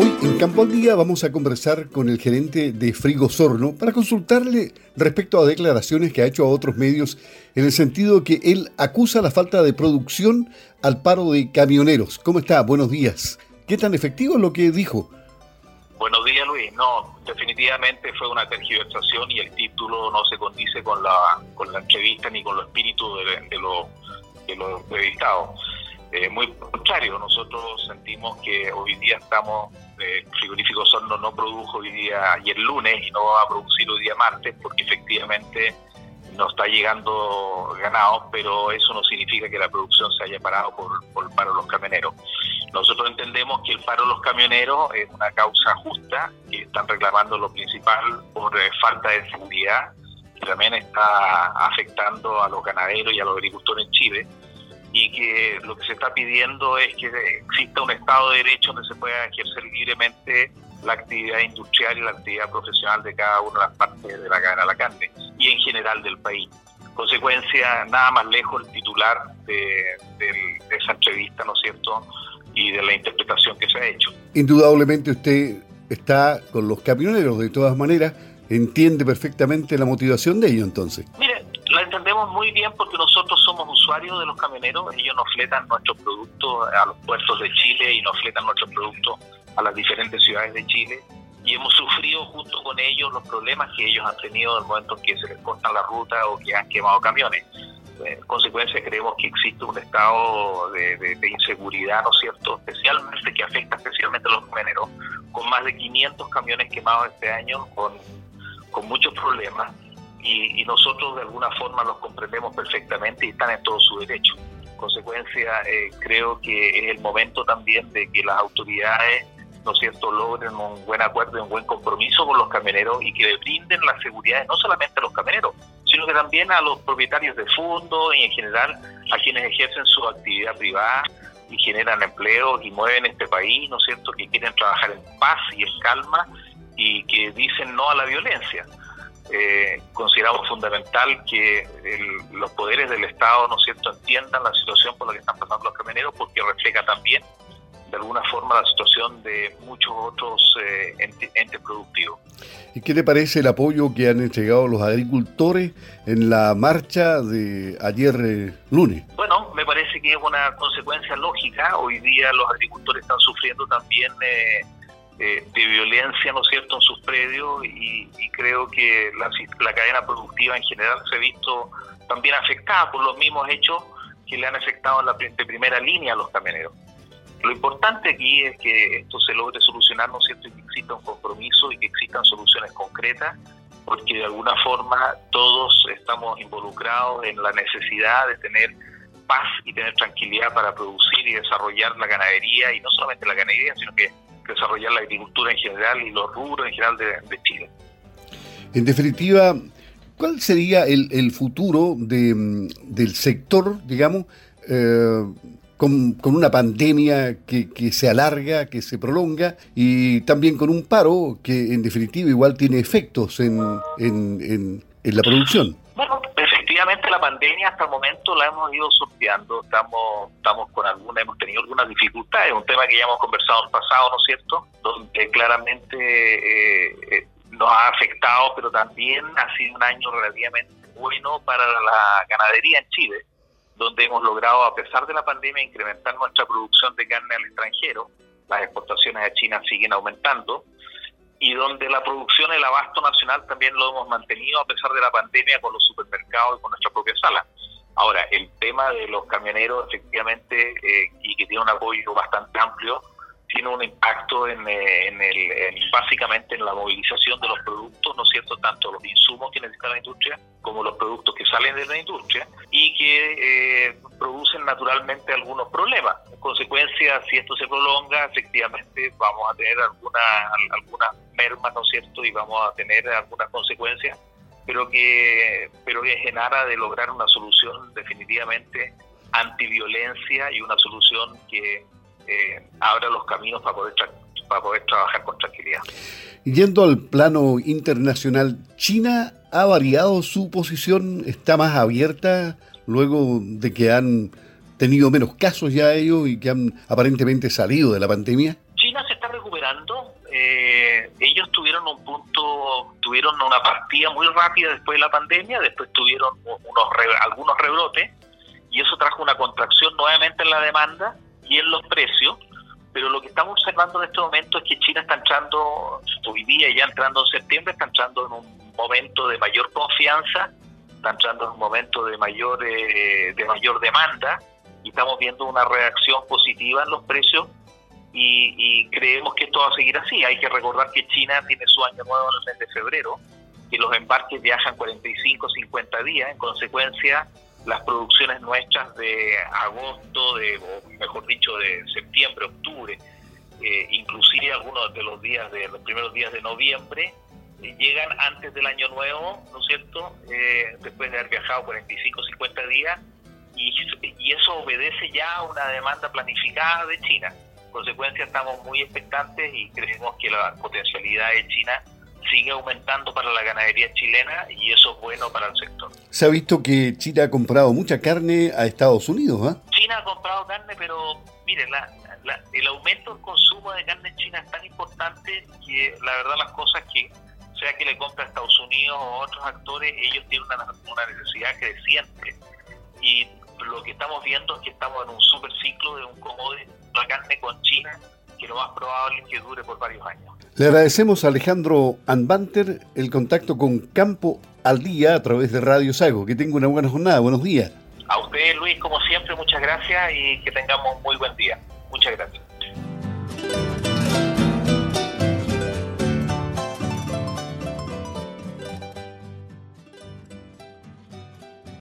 Hoy en Campo al Día vamos a conversar con el gerente de Frigo Sorno para consultarle respecto a declaraciones que ha hecho a otros medios en el sentido que él acusa la falta de producción al paro de camioneros. ¿Cómo está? Buenos días. ¿Qué tan efectivo es lo que dijo? Buenos días, Luis. No, definitivamente fue una tergiversación y el título no se condice con la, con la entrevista ni con los espíritus de, los de los entrevistados. Eh, muy contrario, nosotros sentimos que hoy día estamos, eh, Frigorífico Sorno no produjo hoy día ayer lunes y no va a producir hoy día martes porque efectivamente no está llegando ganado, pero eso no significa que la producción se haya parado por, por el paro de los camioneros. Nosotros entendemos que el paro de los camioneros es una causa justa, que están reclamando lo principal por eh, falta de seguridad, que también está afectando a los ganaderos y a los agricultores en Chile y que lo que se está pidiendo es que exista un Estado de Derecho donde se pueda ejercer libremente la actividad industrial y la actividad profesional de cada una de las partes de la cadena de la carne y en general del país. Consecuencia, nada más lejos el titular de, de esa entrevista, ¿no es cierto?, y de la interpretación que se ha hecho. Indudablemente usted está con los camioneros, de todas maneras, entiende perfectamente la motivación de ellos entonces. Entendemos muy bien porque nosotros somos usuarios de los camioneros, ellos nos fletan nuestros productos a los puertos de Chile y nos fletan nuestros productos a las diferentes ciudades de Chile y hemos sufrido junto con ellos los problemas que ellos han tenido en el momento en que se les corta la ruta o que han quemado camiones. En consecuencia creemos que existe un estado de, de, de, inseguridad, ¿no es cierto?, especialmente que afecta especialmente a los camioneros, con más de 500 camiones quemados este año, con, con muchos problemas y, y, nosotros de alguna forma los comprendemos perfectamente y están en todo su derecho. En consecuencia, eh, creo que es el momento también de que las autoridades, ¿no cierto?, logren un buen acuerdo y un buen compromiso con los camioneros y que le brinden la seguridad no solamente a los camioneros, sino que también a los propietarios de fondos y en general a quienes ejercen su actividad privada y generan empleos y mueven este país, ¿no cierto?, que quieren trabajar en paz y en calma y que dicen no a la violencia eh, consideramos fundamental que el, los poderes del Estado, ¿no es cierto?, entiendan la situación por la que están pasando los camioneros, porque refleja también, de alguna forma, la situación de muchos otros eh, entes, entes productivos. ¿Y qué le parece el apoyo que han entregado los agricultores en la marcha de ayer eh, lunes? Bueno, me parece que es una consecuencia lógica. Hoy día los agricultores están sufriendo también eh, de violencia, ¿no es cierto?, en sus predios y, y creo que la, la, cadena productiva en general se ha visto también afectada por los mismos hechos que le han afectado en la de primera línea a los camioneros. Lo importante aquí es que esto se logre solucionar, ¿no es cierto?, y que exista un compromiso y que existan soluciones concretas, porque de alguna forma todos estamos involucrados en la necesidad de tener paz y tener tranquilidad para producir y desarrollar la ganadería, y no solamente la ganadería, sino que desarrollar la agricultura en general y los rubros en general de, de Chile. En definitiva, ¿cuál sería el, el futuro de, del sector, digamos, eh, con, con, una pandemia que, que, se alarga, que se prolonga y también con un paro que en definitiva igual tiene efectos en, en, en, en la producción? Bueno, la pandemia hasta el momento la hemos ido sorteando, estamos estamos con alguna, hemos tenido algunas dificultades, un tema que ya hemos conversado en el pasado, ¿no es cierto? Donde claramente eh, nos ha afectado, pero también ha sido un año relativamente bueno para la ganadería en Chile, donde hemos logrado, a pesar de la pandemia, incrementar nuestra producción de carne al extranjero, las exportaciones a China siguen aumentando, y donde la producción, el abasto nacional también lo hemos mantenido a pesar de la pandemia con los supermercados y con nuestra propia sala. Ahora, el tema de los camioneros, efectivamente, eh, y que tiene un apoyo bastante amplio, tiene un impacto en, en el, en, básicamente en la movilización de los productos, ¿no es cierto?, tanto los insumos que necesita la industria como los productos que salen de la industria y que eh, producen naturalmente algunos problemas. En consecuencia, si esto se prolonga, efectivamente vamos a tener alguna, algunas mermas, ¿no es cierto?, y vamos a tener algunas consecuencias, pero que, pero que es en aras de lograr una solución definitivamente antiviolencia y una solución que eh, abra los caminos para poder, para poder trabajar con tranquilidad. Yendo al plano internacional, ¿China ha variado su posición? ¿Está más abierta luego de que han tenido menos casos ya ellos y que han aparentemente salido de la pandemia? China se está recuperando. Eh, ellos tuvieron un punto, tuvieron una partida muy rápida después de la pandemia, después tuvieron unos algunos rebrotes y eso trajo una contracción nuevamente en la demanda y en los precios. Pero lo que estamos observando en este momento es que China está entrando, hoy día ya entrando en septiembre, está entrando en un momento de mayor confianza, está entrando en un momento de mayor, eh, de mayor demanda y estamos viendo una reacción positiva en los precios y, creemos que esto va a seguir así. Hay que recordar que China tiene su año nuevo en el mes de febrero, y los embarques viajan 45, 50 días, en consecuencia las producciones nuestras de agosto, de, o mejor dicho, de septiembre, octubre, eh, inclusive algunos de los días de los primeros días de noviembre, eh, llegan antes del año nuevo, ¿no es cierto? Eh, después de haber viajado 45, 50 días, y, y eso obedece ya a una demanda planificada de China consecuencia estamos muy expectantes y creemos que la potencialidad de China sigue aumentando para la ganadería chilena y eso es bueno para el sector. Se ha visto que China ha comprado mucha carne a Estados Unidos, ¿ah? China ha comprado carne, pero miren, el aumento del consumo de carne en China es tan importante que la verdad las cosas que sea que le compra a Estados Unidos o otros actores, ellos tienen una, una necesidad creciente y lo que estamos viendo es que estamos en un super ciclo de un commodity la carne con China, que lo más probable es que dure por varios años. Le agradecemos a Alejandro Anbanter el contacto con Campo al Día a través de Radio Sago. Que tenga una buena jornada. Buenos días. A usted, Luis, como siempre, muchas gracias y que tengamos un muy buen día. Muchas gracias.